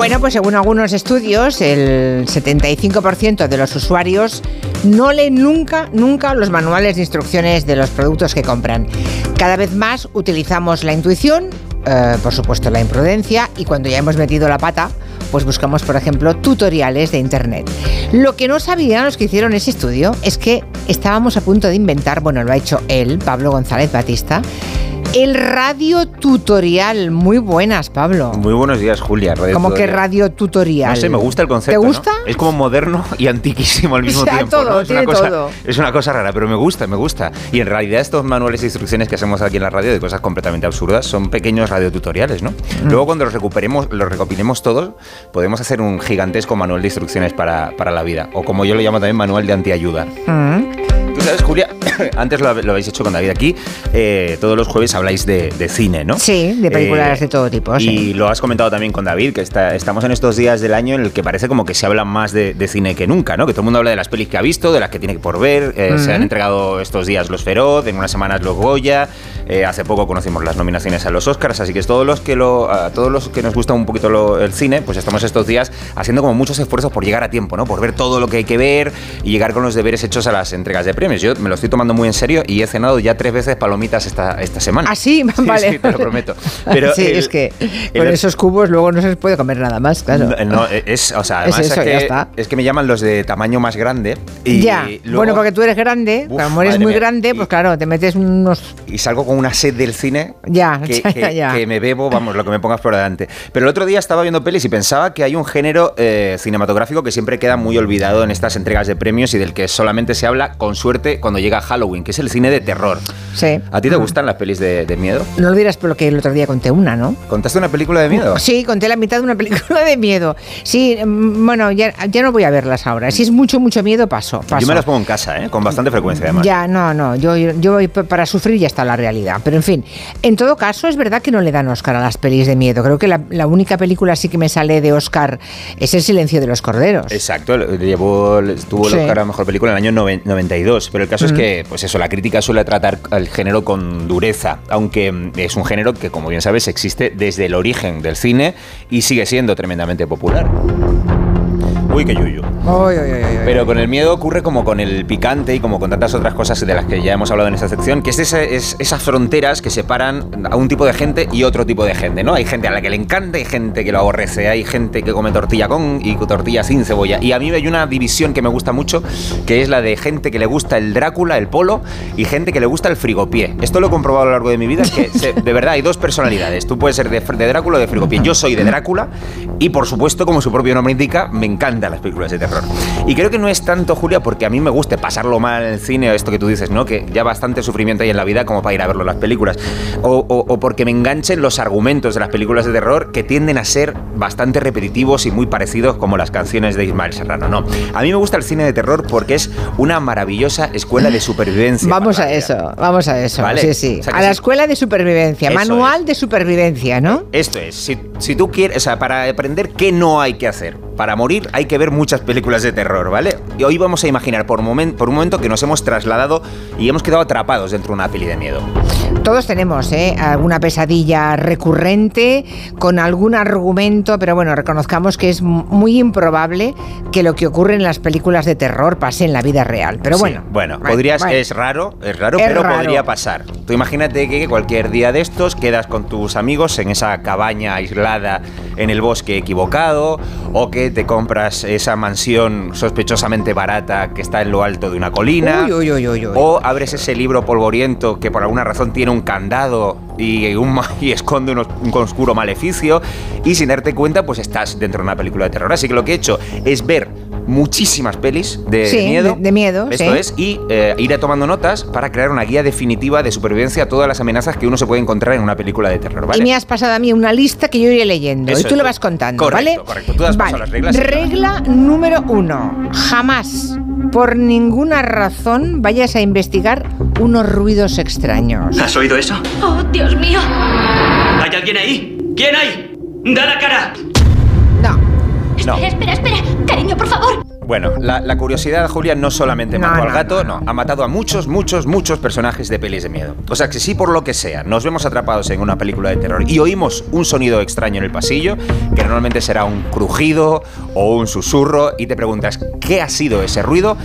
Bueno, pues según algunos estudios, el 75% de los usuarios no leen nunca, nunca los manuales de instrucciones de los productos que compran. Cada vez más utilizamos la intuición, eh, por supuesto la imprudencia, y cuando ya hemos metido la pata, pues buscamos, por ejemplo, tutoriales de Internet. Lo que no sabían los que hicieron ese estudio es que estábamos a punto de inventar, bueno, lo ha hecho él, Pablo González Batista, el radio tutorial. Muy buenas, Pablo. Muy buenos días, Julia. Radio ¿Cómo que radio tutorial? No sé, me gusta el concepto. ¿Te gusta? Es como moderno y antiquísimo al mismo o sea, tiempo. Todo, es, tiene una cosa, todo. es una cosa rara, pero me gusta, me gusta. Y en realidad estos manuales de instrucciones que hacemos aquí en la radio de cosas completamente absurdas son pequeños radiotutoriales, ¿no? Mm. Luego cuando los recuperemos, los recopilemos todos, podemos hacer un gigantesco manual de instrucciones para, para la vida. O como yo lo llamo también, manual de antiayuda. Mm. Sabes, Julia, antes lo, lo, habéis hecho con David aquí, eh, todos los jueves habláis de, de, cine, ¿no? Sí, de películas eh, de todo tipo. Y sí. lo has comentado también con David, que está, estamos en estos días del año en el que parece como que se habla más de, de, cine que nunca, ¿no? Que todo el mundo habla de las pelis que ha visto, de las que tiene por ver. Eh. Se han entregado estos días los Feroz, en unas semanas los Goya. Hace poco conocimos las nominaciones a los Oscars, así que todos los que lo, a todos los que nos gusta un poquito lo, el cine, pues estamos estos días haciendo como muchos esfuerzos por llegar a tiempo, ¿no? Por ver todo lo que hay que ver y llegar con los deberes hechos a las entregas de premios. Yo me lo estoy tomando muy en serio y he cenado ya tres veces palomitas esta, esta semana. ¿Ah, sí? sí vale. Sí, te lo prometo. Pero sí, el, es que con el, esos cubos luego no se puede comer nada más, claro. No, no es, o sea, además es, eso, es, que, ya está. es que me llaman los de tamaño más grande. Y ya, luego, bueno, porque tú eres grande, Uf, como eres muy mía. grande, pues Y- claro, te metes unos... y salgo con una sed del cine Ya, que, ya, que- ya. que me bebo, vamos, lo que me pongas por delante. Pero el otro día estaba viendo pelis y pensaba que hay un género eh, cinematográfico que siempre queda muy olvidado en estas entregas de premios y del que solamente se habla, con suerte, cuando llega Halloween, que es el cine de terror. Sí. ¿A ti te gustan las pelis de, miedo? No olvidas porque el otro día conté una, ¿no? ¿Contaste una película de uh, miedo? Sí, conté la mitad de una película de miedo. Sí, mm, bueno, ya, no voy a verlas ahora. Si es mucho, mucho miedo, paso, paso. Yo me las pongo en casa, ¿eh? Con bastante frecuencia, además. Ya, no, no. Yo, yo para sufrir y ya está la realidad. Pero en fin, en todo caso, es verdad que no le dan Oscar a las pelis de miedo. Creo que la, única película sí que me sale de Oscar es El silencio de los corderos. Exacto, llevó, tuvo el. Oscar a mejor película en el año 92 pero el caso es que, pues eso, la crítica suele tratar al género con dureza, aunque mm, es un género que, como bien sabes, existe desde el origen del cine y sigue siendo tremendamente popular. Uy, qué yuyu. Ay. Pero con el miedo ocurre como con el picante y como con tantas otras cosas de las que ya hemos hablado en esta sección, que es, es esas fronteras que separan a un tipo de gente y otro tipo de gente, ¿no? Hay gente a la que le encanta, hay gente que lo aborrece, hay gente que come tortilla con y tortilla sin cebolla. Y a mí hay una división que me gusta mucho, que es la de gente que le gusta el Drácula, el polo, y gente que le gusta el frigopié. Esto lo he comprobado a lo largo de mi vida, que se- de verdad hay dos personalidades. Tú puedes ser de, de Drácula o de frigopié. Yo soy de Drácula y, por supuesto, como su propio nombre indica, me encantan las películas de terror. Y creo que no es tanto, Julia, porque a mí me guste pasarlo mal en el cine, esto que tú dices, ¿no? Que ya bastante sufrimiento hay en la vida como para ir a verlo las películas. O, o- o porque me enganchen los argumentos de las películas de terror que tienden a ser bastante repetitivos y muy parecidos como las canciones de Ismael Serrano, ¿no? A mí me gusta el cine de terror porque es una maravillosa escuela de supervivencia. Vamos a la eso, vamos a eso. Vale. Sí, sí. O sea a la sí. escuela de supervivencia, Eso manual es. de supervivencia, ¿no? Esto es, si, si tú quieres, o sea, para aprender qué no hay que hacer, para morir hay que ver muchas películas de terror, ¿vale? Y hoy vamos a imaginar por, momen- por un momento que nos hemos trasladado y hemos quedado atrapados dentro de una peli de miedo. Todos tenemos ¿eh? alguna pesadilla recurrente con algún argumento, pero bueno, reconozcamos que es muy improbable que lo que ocurre en las películas de terror pase en la vida real. Pero Sí, bueno, bueno, bueno, podrías, bueno. es raro, es raro, Es pero raro. podría pasar. Tú imagínate que cualquier día de estos quedas con tus amigos en esa cabaña aislada en el bosque equivocado, o que te compras esa mansión sospechosamente barata que está en lo alto de una colina. Uy, uy, uy, uy, uy. O abres ese libro polvoriento que por alguna razón tiene un candado y, un, y esconde unos- un oscuro maleficio y sin darte cuenta pues estás dentro de una película de terror. Así que lo que he hecho es ver muchísimas pelis de Sí, miedo. de- de miedo, Esto sí. es, y eh, ir a tomando notas para crear una guía definitiva de supervivencia a todas las amenazas que uno se puede encontrar en una película de terror. ¿vale? Y me has pasado a mí una lista que yo iré leyendo Eso y tú lo vas contando, Correcto, ¿vale? correcto. Tú has pasado vale. las reglas. Regla número uno. Jamás, por ninguna razón, vayas a investigar unos ruidos extraños. ¿Has oído eso? ¡Oh, Dios mío! ¿Hay alguien ahí? ¿Quién hay? ¡Da la cara! No. No. Espera, espera, espera. Cariño, por favor. Bueno, la, la curiosidad, Julia, no solamente No, mató al gato, no, no, ha matado a muchos, muchos, muchos personajes de pelis de miedo. O sea, que si por lo que sea nos vemos atrapados en una película de terror y oímos un sonido extraño en el pasillo, que normalmente será un crujido o un susurro, y te preguntas, ¿qué ha sido ese ruido?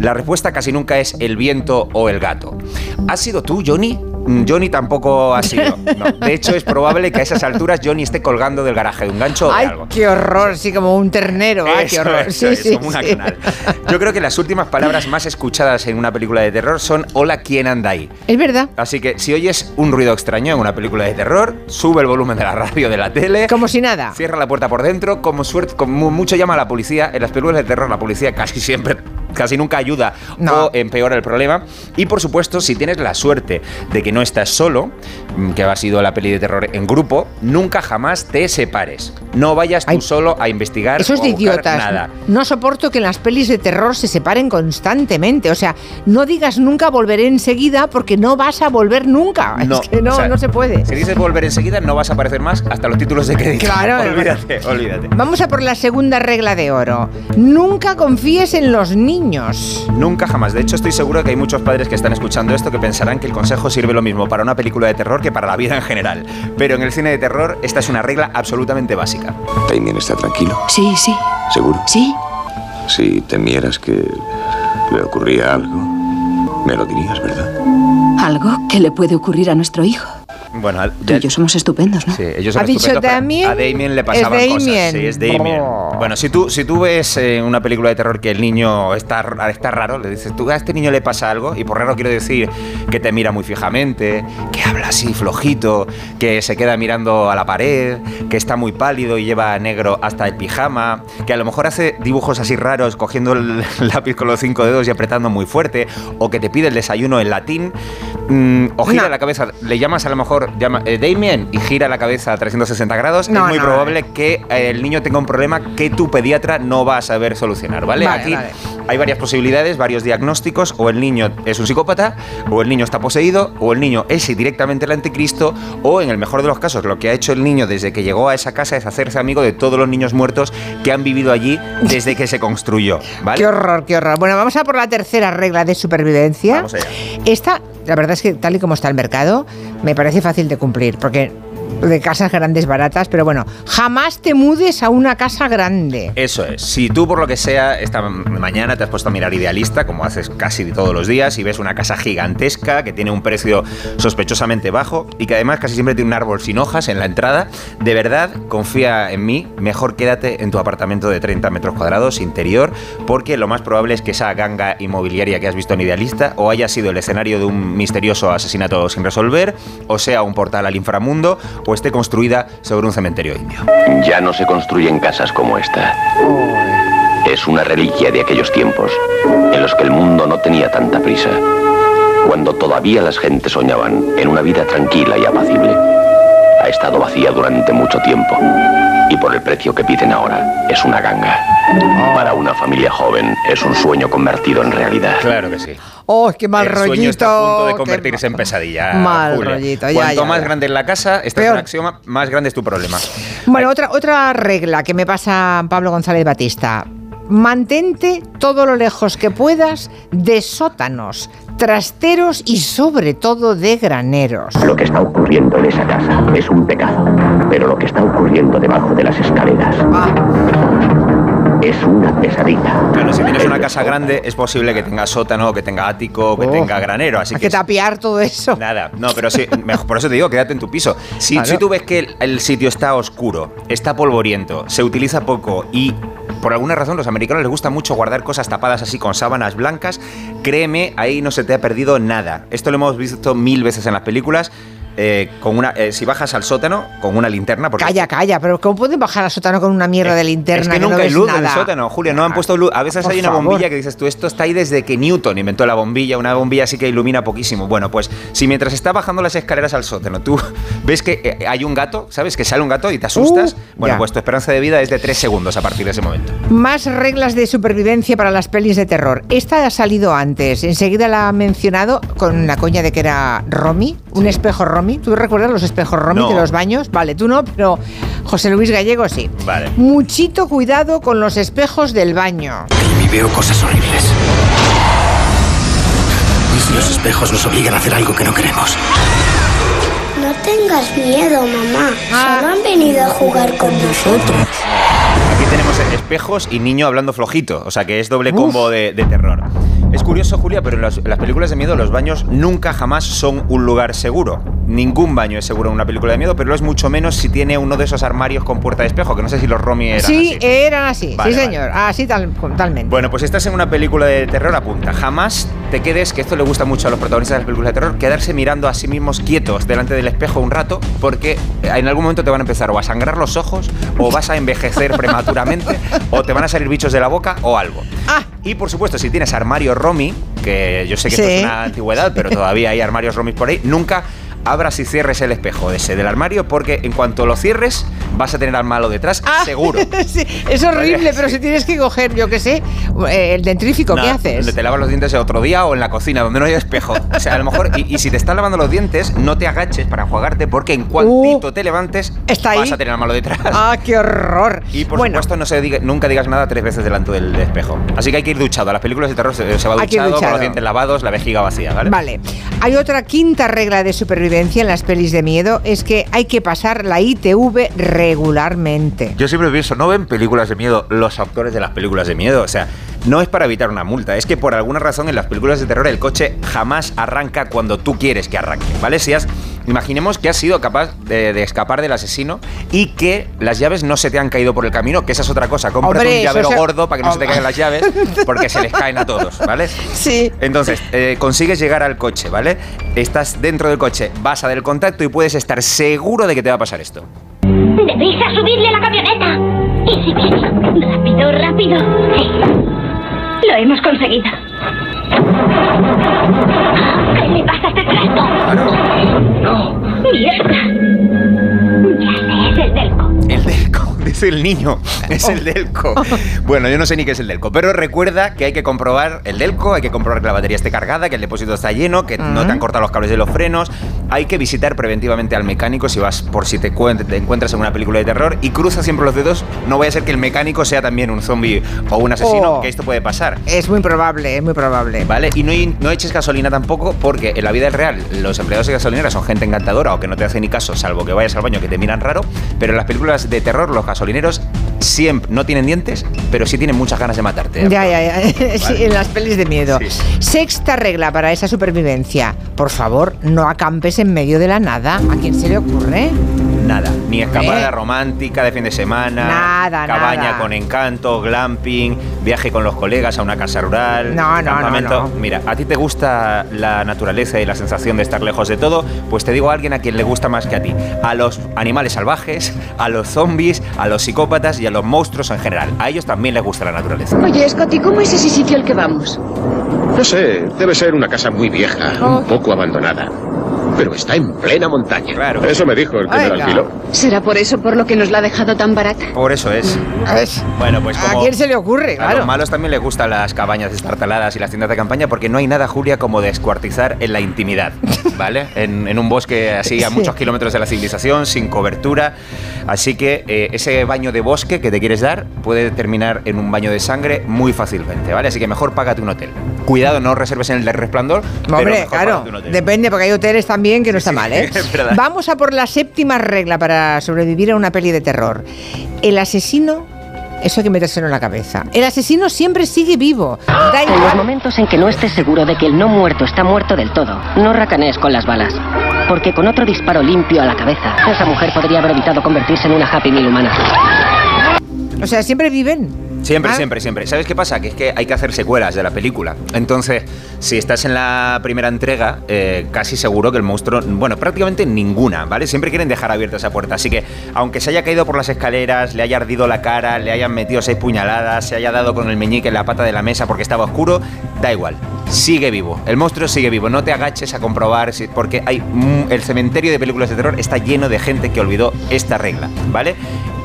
La respuesta casi nunca es el viento o el gato. ¿Has sido tú, Johnny? Mm, Johnny tampoco ha sido. no. De hecho, es probable que a esas alturas Johnny esté colgando del garaje de un gancho o de Ay, algo. qué horror, sí, como un ternero. Ay, qué Eso horror. sí, eso sí, como una sí. canal. Yo creo que las últimas palabras más escuchadas en una película de terror son Hola, ¿quién anda ahí? Es verdad. Así que si oyes un ruido extraño en una película de terror, sube el volumen de la radio, de la tele. Como si nada. Cierra la puerta por dentro, como suerte, como mucho llama a la policía. En las películas de terror la policía casi siempre, casi nunca ayuda No. o empeora el problema. Y por supuesto, si tienes la suerte de que no estás solo, que ha sido la peli de terror en grupo, nunca jamás te separes. No vayas tú Ay, solo a investigar Eso es o de a idiotas. nada. No soporto que en las pelis de terror se separen constantemente. O sea, no digas nunca volveré enseguida porque no vas a volver nunca. es que no, o sea, no se puede. Si dices volver enseguida, no vas a aparecer más hasta los títulos de crédito. Claro. olvídate, olvídate. Vamos a por la segunda regla de oro. Nunca confíes en los niños. Nunca jamás. De hecho, estoy seguro de que hay muchos padres que están escuchando esto que pensarán que el consejo sirve lo mismo para una película de terror que para la vida en general. Pero en el cine de terror, esta es una regla absolutamente básica. Damien está tranquilo, Sí, sí, seguro. sí. Si temieras que le ocurría algo, me lo dirías, ¿verdad? Algo que le puede ocurrir a nuestro hijo. Bueno, Tú y yo somos estupendos, ¿no? Sí, ellos ¿Ha son dicho estupendos, pero Damien? A Damien le Es pasaban Damien. cosas. Sí, es Damien. Oh. Bueno, si tú, si tú ves en una película de terror que el niño está, está raro, le dices, tú a este niño le pasa algo, y por raro quiero decir que te mira muy fijamente, que habla así flojito, que se queda mirando a la pared, que está muy pálido y lleva negro hasta el pijama, que a lo mejor hace dibujos así raros cogiendo el lápiz con los cinco dedos y apretando muy fuerte, o que te pide el desayuno en latín, mm, o gira No. la cabeza, le llamas a lo mejor, llama, eh, Damien, y gira la cabeza a 360 grados, No, es muy no, probable que eh, el niño tenga un problema que tu pediatra no va a saber solucionar, ¿vale? Vale, Aquí vale. Hay varias posibilidades, varios diagnósticos, o el niño es un psicópata, o el niño está poseído, o el niño es directamente el anticristo, o en el mejor de los casos, lo que ha hecho el niño desde que llegó a esa casa es hacerse amigo de todos los niños muertos que han vivido allí desde que se construyó, ¿vale? Qué horror, qué horror. Bueno, vamos a por la tercera regla de supervivencia. Vamos allá. Esta, la verdad es que tal y como está el mercado, me parece fácil de cumplir, porque de casas grandes baratas, pero bueno, jamás te mudes a una casa grande. Eso es. Si tú por lo que sea esta mañana te has puesto a mirar idealista, como haces casi todos los días, y ves una casa gigantesca que tiene un precio sospechosamente bajo y que además casi siempre tiene un árbol sin hojas en la entrada, de verdad confía en mí, mejor quédate en tu apartamento de 30 metros cuadrados interior, porque lo más probable es que esa ganga inmobiliaria que has visto en idealista o haya sido el escenario de un misterioso asesinato sin resolver, o sea un portal al inframundo, o esté construida sobre un cementerio indio. Ya no se construyen casas como esta. Es una reliquia de aquellos tiempos en los que el mundo no tenía tanta prisa, cuando todavía las gentes soñaban en una vida tranquila y apacible. Ha estado vacía durante mucho tiempo y por el precio que piden ahora es una ganga. Para una familia joven es un sueño convertido en realidad. Claro que sí. ¡Oh, qué mal el rollito! sueño está a punto de qué convertirse en pesadilla. Mal Julia. rollito, ya, Cuanto ya, más ya. grande es la casa, esta es un axioma, más grande es tu problema. Bueno, otra, otra regla que me pasa Pablo González Batista. Mantente todo lo lejos que puedas de sótanos, trasteros y sobre todo de graneros. Lo que está ocurriendo en esa casa es un pecado, pero lo que está ocurriendo debajo de las escaleras Ah, es una pesadilla. Claro, si tienes una casa grande, es posible que tenga sótano, que tenga ático, que Oh. tenga granero. Así hay que que tapiar todo eso. Nada, no, pero sí, mejor, por eso te digo, quédate en tu piso. Si, Claro. si tú ves que el, el sitio está oscuro, está polvoriento, se utiliza poco y por alguna razón los americanos les gusta mucho guardar cosas tapadas así con sábanas blancas, créeme, ahí no se te ha perdido nada. Esto lo hemos visto mil veces en las películas. Eh, con una, eh, si bajas al sótano con una linterna, porque Calla, calla, pero ¿cómo pueden bajar al sótano con una mierda de linterna es que no nunca hay ves luz en el sótano, Julio. No han Ah, puesto luz. A veces por hay una favor. bombilla que dices tú, esto está ahí desde que Newton inventó la bombilla. Una bombilla así que ilumina poquísimo. Bueno, pues si mientras está bajando las escaleras al sótano, tú ves que eh, hay un gato, ¿sabes? Que sale un gato y te asustas. Uh, bueno, ya. pues tu esperanza de vida es de tres segundos a partir de ese momento. Más reglas de supervivencia para las pelis de terror. Esta ha salido antes. Enseguida la ha mencionado con la coña de que era Romy, un espejo Romy. ¿Tú recuerdas los espejos Romy No. de los baños? Vale, tú no, pero José Luis Gallego sí. Vale. Muchito cuidado con los espejos del baño. En mi veo cosas horribles. ¿Y si los espejos nos obligan a hacer algo que no queremos? No tengas miedo, mamá. Solo han venido a jugar con nosotros. Aquí tenemos espejos y niño hablando flojito, o sea que es doble combo de, de terror. Es curioso, Julia, pero en las, en las películas de miedo los baños nunca jamás son un lugar seguro. Ningún baño es seguro en una película de miedo, pero lo es mucho menos si tiene uno de esos armarios con puerta de espejo, que no sé si los Romy eran Sí, así. eran así, Vale, sí vale. señor, así tal, totalmente. Bueno, pues estás en una película de terror, apunta. Jamás te quedes, que esto le gusta mucho a los protagonistas de las películas de terror, quedarse mirando a sí mismos quietos delante del espejo un rato, porque en algún momento te van a empezar o a sangrar los ojos, o vas a envejecer prematuramente, o te van a salir bichos de la boca, o algo. Ah. Y por supuesto, si tienes armario Romy, que yo sé que esto Sí. es una antigüedad, pero todavía hay armarios Romy por ahí, nunca abras y cierres el espejo ese del armario, porque en cuanto lo cierres, vas a tener al malo detrás, Ah, seguro. sí, es horrible, pero si tienes que coger, yo qué sé, eh, el dentrífico, ¿qué No, haces? Te lavas los dientes otro día o en la cocina, donde no hay espejo. O sea, a lo mejor. Y, y si te estás lavando los dientes, no te agaches para enjuagarte, porque en cuantito te levantes, Uh. está ahí. vas a tener al malo detrás. Ah, qué horror. Y por bueno, supuesto, no se diga- nunca digas nada tres veces delante del espejo. Así que hay que ir duchado. A las películas de terror se, se va con duchado. los dientes lavados, la vejiga vacía, ¿vale? Vale. Hay otra quinta regla de supervivencia en las pelis de miedo, es que hay que pasar la ITV regularmente. Yo siempre pienso, ¿no ven películas de miedo los actores de las películas de miedo? O sea, no es para evitar una multa, es que por alguna razón en las películas de terror el coche jamás arranca cuando tú quieres que arranque, ¿vale? Si imaginemos que has sido capaz de, de escapar del asesino y que las llaves no se te han caído por el camino, que esa es otra cosa. Cómprate Hombre, un llavero gordo para que no se te caigan las llaves, porque se les caen a todos, ¿vale? Sí. Entonces, eh, consigues llegar al coche, ¿vale? Estás dentro del coche, vas a del contacto y puedes estar seguro de que te va a pasar esto. ¡Deprisa, subirle a la camioneta! Y si bien, rápido, rápido. Sí. Lo hemos conseguido. ¿Qué le pasa a este trasto? Claro. ¡Mierda! Ya sé, es el delco. Es el niño, es el Delco. Bueno, yo no sé ni qué es el Delco, pero recuerda que hay que comprobar el Delco, hay que comprobar que la batería esté cargada, que el depósito está lleno, que no te han cortado los cables de los frenos. Hay que visitar preventivamente al mecánico si vas por si te, cuen- te encuentras en una película de terror y cruza siempre los dedos. No vaya a ser que el mecánico sea también un zombie o un asesino, Oh. que esto puede pasar. Es muy probable, es muy probable. ¿Vale? Y no, no eches gasolina tampoco, porque en la vida real los empleados de gasolineras son gente encantadora o que no te hacen ni caso, salvo que vayas al baño que te miran raro. Pero en las películas de terror, los gasolineros siempre no tienen dientes, pero sí tienen muchas ganas de matarte. Ya, ya, ya. Sí, en las pelis de miedo. Sí. Sexta regla para esa supervivencia. Por favor, no acampes en medio de la nada. ¿A quién se le ocurre? Nada, ni escapada Eh. romántica de fin de semana, Nada, cabaña nada. con encanto, glamping, viaje con los colegas a una casa rural. No, no, no, no. Mira, a ti te gusta la naturaleza y la sensación de estar lejos de todo, pues te digo a alguien a quien le gusta más que a ti. A los animales salvajes, a los zombies, a los psicópatas y a los monstruos en general. A ellos también les gusta la naturaleza. Oye, Scotty, ¿cómo es ese sitio al que vamos? No sé, debe ser una casa muy vieja, Oh. un poco abandonada. Pero está en plena montaña. Claro. Eso me dijo el que me Venga. la alquiló. ¿Será por eso por lo que nos la ha dejado tan barata? Por eso es. ¿Ves? Bueno, pues ¿A como... quién se le ocurre? A los malos también les gustan las cabañas destartaladas y las tiendas de campaña porque no hay nada, Julia, como descuartizar en la intimidad, ¿vale? En, en un bosque así a Sí. muchos kilómetros de la civilización, sin cobertura. Así que eh, ese baño de bosque que te quieres dar puede terminar en un baño de sangre muy fácilmente, ¿vale? Así que mejor págate un hotel. Cuidado, no reserves en el de resplandor. pero Hombre, mejor claro, un hotel. depende, porque hay hoteles también que no está sí, mal, ¿eh? es verdad. Vamos a por la séptima regla para sobrevivir a una peli de terror. El asesino, eso hay que metérselo en la cabeza. El asesino siempre sigue vivo. Da En los momentos en que no estés seguro de que el no muerto está muerto del todo, no racanees con las balas. Porque con otro disparo limpio a la cabeza, esa mujer podría haber evitado convertirse en una Happy Meal humana. O sea, siempre viven. Siempre, Ah. siempre, siempre. ¿Sabes qué pasa? Que es que hay que hacer secuelas de la película. Entonces, si estás en la primera entrega, eh, casi seguro que el monstruo, bueno, prácticamente ninguna, ¿vale? Siempre quieren dejar abierta esa puerta. Así que, aunque se haya caído por las escaleras, le haya ardido la cara, le hayan metido seis puñaladas, se haya dado con el meñique en la pata de la mesa porque estaba oscuro, da igual. Sigue vivo. El monstruo sigue vivo. No te agaches a comprobar, si- porque hay mm, el cementerio de películas de terror está lleno de gente que olvidó esta regla, ¿vale?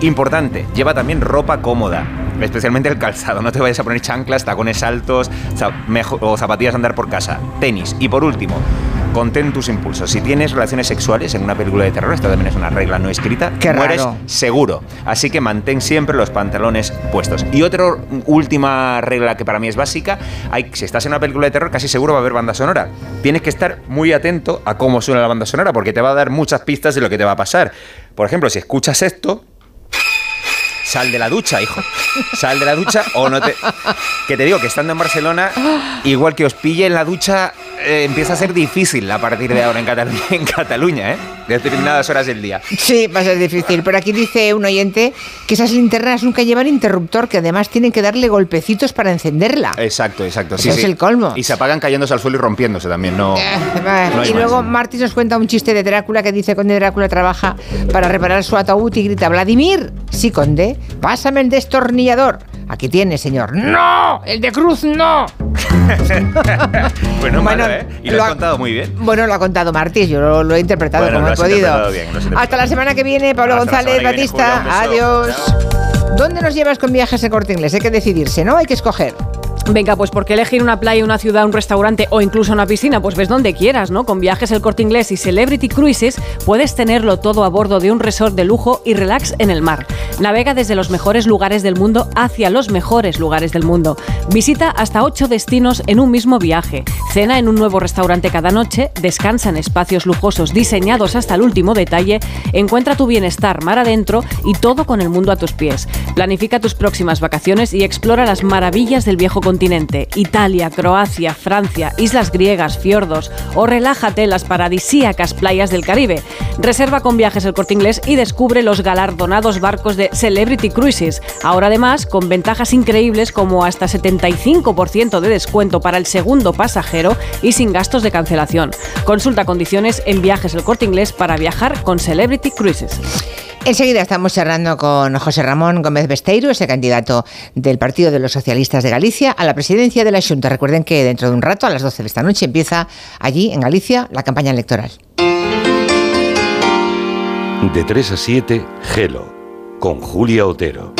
Importante, lleva también ropa cómoda. Especialmente el calzado, no te vayas a poner chanclas, tacones altos o zapatillas a andar por casa. Tenis. Y por último, contén tus impulsos. Si tienes relaciones sexuales en una película de terror, esto también es una regla no escrita, Qué mueres raro. seguro. Así que mantén siempre los pantalones puestos. Y otra última regla que para mí es básica, hay, si estás en una película de terror, casi seguro va a haber banda sonora. Tienes que estar muy atento a cómo suena la banda sonora, porque te va a dar muchas pistas de lo que te va a pasar. Por ejemplo, si escuchas esto, sal de la ducha, hijo. Sal de la ducha o no te... Que te digo que estando en Barcelona, igual que os pille en la ducha, eh, empieza a ser difícil a partir de ahora en Cataluña, en Cataluña ¿eh? De determinadas horas del día. Sí, va a ser difícil. Pero aquí dice un oyente que esas linternas nunca llevan interruptor, que además tienen que darle golpecitos para encenderla. Exacto, exacto. Sí, Ese es sí. el colmo. Y se apagan cayéndose al suelo y rompiéndose también, no. Eh, no y luego Martis nos cuenta un chiste de Drácula que dice Conde Drácula trabaja para reparar su ataúd y grita Vladimir, sí Conde, pásame el destornillador. Aquí tiene, señor. ¡No! ¡El de cruz no! No malo, Bueno, ¿eh? Y lo, lo has ha- contado muy bien. Bueno, lo ha contado Martis, yo lo, lo he interpretado Bueno, como he has podido. bien. Hasta la semana que viene, Pablo Hasta González, viene, Batista. Adiós. ¿Dónde nos llevas con viajes a corte inglés? Hay que decidirse, ¿no? Hay que escoger. Venga, pues porque elegir una playa, una ciudad, un restaurante o incluso una piscina, pues ves donde quieras, ¿no? Con viajes el corte inglés y Celebrity Cruises puedes tenerlo todo a bordo de un resort de lujo y relax en el mar. Navega desde los mejores lugares del mundo hacia los mejores lugares del mundo. Visita hasta ocho destinos en un mismo viaje. Cena en un nuevo restaurante cada noche, descansa en espacios lujosos diseñados hasta el último detalle, encuentra tu bienestar mar adentro y todo con el mundo a tus pies. Planifica tus próximas vacaciones y explora las maravillas del viejo continente. Italia, Croacia, Francia, islas griegas, fiordos o relájate en las paradisíacas playas del Caribe. Reserva con viajes el corte inglés y descubre los galardonados barcos de Celebrity Cruises. Ahora además con ventajas increíbles como hasta 75% de descuento para el segundo pasajero y sin gastos de cancelación. Consulta condiciones en viajes el corte inglés para viajar con Celebrity Cruises. Enseguida estamos charlando con José Ramón Gómez Besteiro, ese candidato del Partido de los Socialistas de Galicia a la presidencia de la Junta. Recuerden que dentro de un rato, a las 12 de esta noche, empieza allí, en Galicia, la campaña electoral. De 3 a 7, Gelo, con Julia Otero.